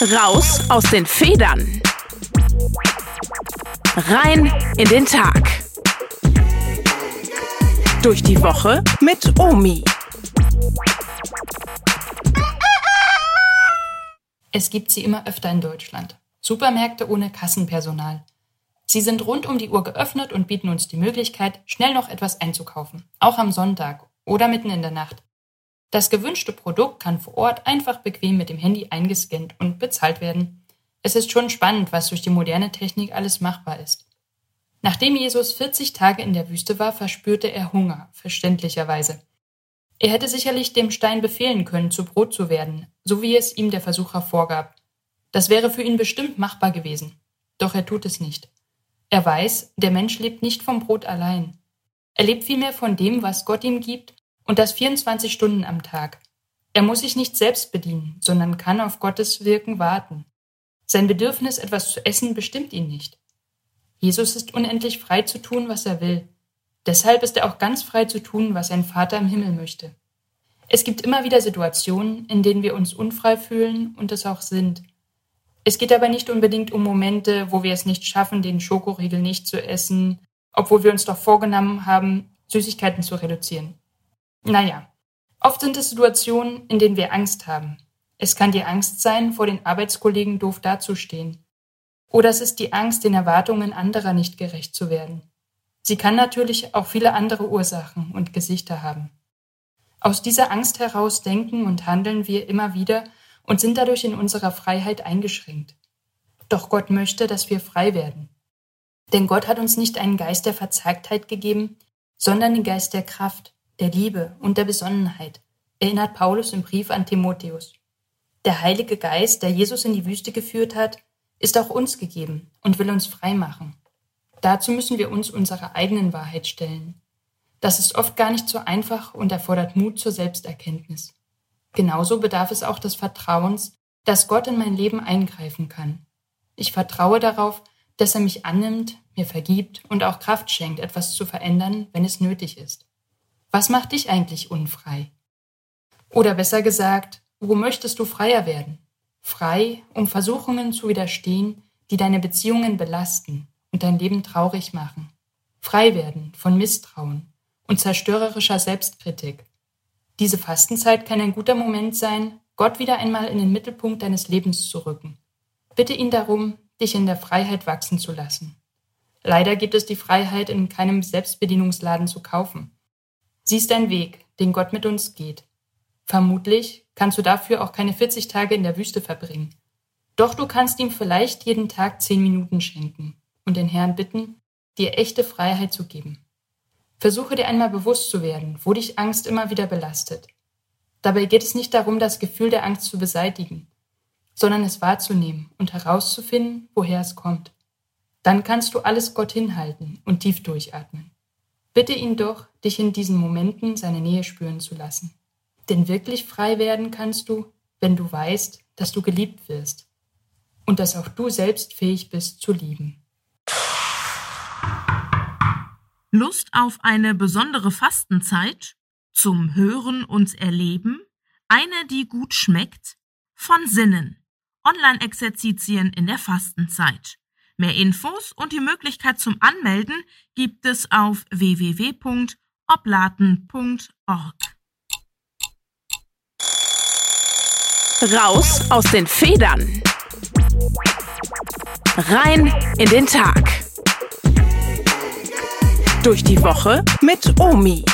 Raus aus den Federn. Rein in den Tag. Durch die Woche mit Omi. Es gibt sie immer öfter in Deutschland. Supermärkte ohne Kassenpersonal. Sie sind rund um die Uhr geöffnet und bieten uns die Möglichkeit, schnell noch etwas einzukaufen, auch am Sonntag oder mitten in der Nacht. Das gewünschte Produkt kann vor Ort einfach bequem mit dem Handy eingescannt und bezahlt werden. Es ist schon spannend, was durch die moderne Technik alles machbar ist. Nachdem Jesus 40 Tage in der Wüste war, verspürte er Hunger, verständlicherweise. Er hätte sicherlich dem Stein befehlen können, zu Brot zu werden, so wie es ihm der Versucher vorgab. Das wäre für ihn bestimmt machbar gewesen. Doch er tut es nicht. Er weiß, der Mensch lebt nicht vom Brot allein. Er lebt vielmehr von dem, was Gott ihm gibt, und das 24 Stunden am Tag. Er muss sich nicht selbst bedienen, sondern kann auf Gottes Wirken warten. Sein Bedürfnis, etwas zu essen, bestimmt ihn nicht. Jesus ist unendlich frei zu tun, was er will. Deshalb ist er auch ganz frei zu tun, was ein Vater im Himmel möchte. Es gibt immer wieder Situationen, in denen wir uns unfrei fühlen und es auch sind. Es geht aber nicht unbedingt um Momente, wo wir es nicht schaffen, den Schokoriegel nicht zu essen, obwohl wir uns doch vorgenommen haben, Süßigkeiten zu reduzieren. Naja, oft sind es Situationen, in denen wir Angst haben. Es kann die Angst sein, vor den Arbeitskollegen doof dazustehen. Oder es ist die Angst, den Erwartungen anderer nicht gerecht zu werden. Sie kann natürlich auch viele andere Ursachen und Gesichter haben. Aus dieser Angst heraus denken und handeln wir immer wieder und sind dadurch in unserer Freiheit eingeschränkt. Doch Gott möchte, dass wir frei werden. Denn Gott hat uns nicht einen Geist der Verzagtheit gegeben, sondern den Geist der Kraft, der Liebe und der Besonnenheit, erinnert Paulus im Brief an Timotheus. Der Heilige Geist, der Jesus in die Wüste geführt hat, ist auch uns gegeben und will uns frei machen. Dazu müssen wir uns unserer eigenen Wahrheit stellen. Das ist oft gar nicht so einfach und erfordert Mut zur Selbsterkenntnis. Genauso bedarf es auch des Vertrauens, dass Gott in mein Leben eingreifen kann. Ich vertraue darauf, dass er mich annimmt, mir vergibt und auch Kraft schenkt, etwas zu verändern, wenn es nötig ist. Was macht dich eigentlich unfrei? Oder besser gesagt, wo möchtest du freier werden? Frei, um Versuchungen zu widerstehen, die deine Beziehungen belasten und dein Leben traurig machen. Frei werden von Misstrauen und zerstörerischer Selbstkritik, diese Fastenzeit kann ein guter Moment sein, Gott wieder einmal in den Mittelpunkt deines Lebens zu rücken. Bitte ihn darum, dich in der Freiheit wachsen zu lassen. Leider gibt es die Freiheit in keinem Selbstbedienungsladen zu kaufen. Sie ist ein Weg, den Gott mit uns geht. Vermutlich kannst du dafür auch keine 40 Tage in der Wüste verbringen. Doch du kannst ihm vielleicht jeden Tag 10 Minuten schenken und den Herrn bitten, dir echte Freiheit zu geben. Versuche dir einmal bewusst zu werden, wo dich Angst immer wieder belastet. Dabei geht es nicht darum, das Gefühl der Angst zu beseitigen, sondern es wahrzunehmen und herauszufinden, woher es kommt. Dann kannst du alles Gott hinhalten und tief durchatmen. Bitte ihn doch, dich in diesen Momenten seine Nähe spüren zu lassen. Denn wirklich frei werden kannst du, wenn du weißt, dass du geliebt wirst und dass auch du selbst fähig bist zu lieben. Lust auf eine besondere Fastenzeit? Zum Hören und Erleben? Eine, die gut schmeckt? Von Sinnen. Online-Exerzitien in der Fastenzeit. Mehr Infos und die Möglichkeit zum Anmelden gibt es auf www.oblaten.org. Raus aus den Federn. Rein in den Tag durch die Woche mit Omi.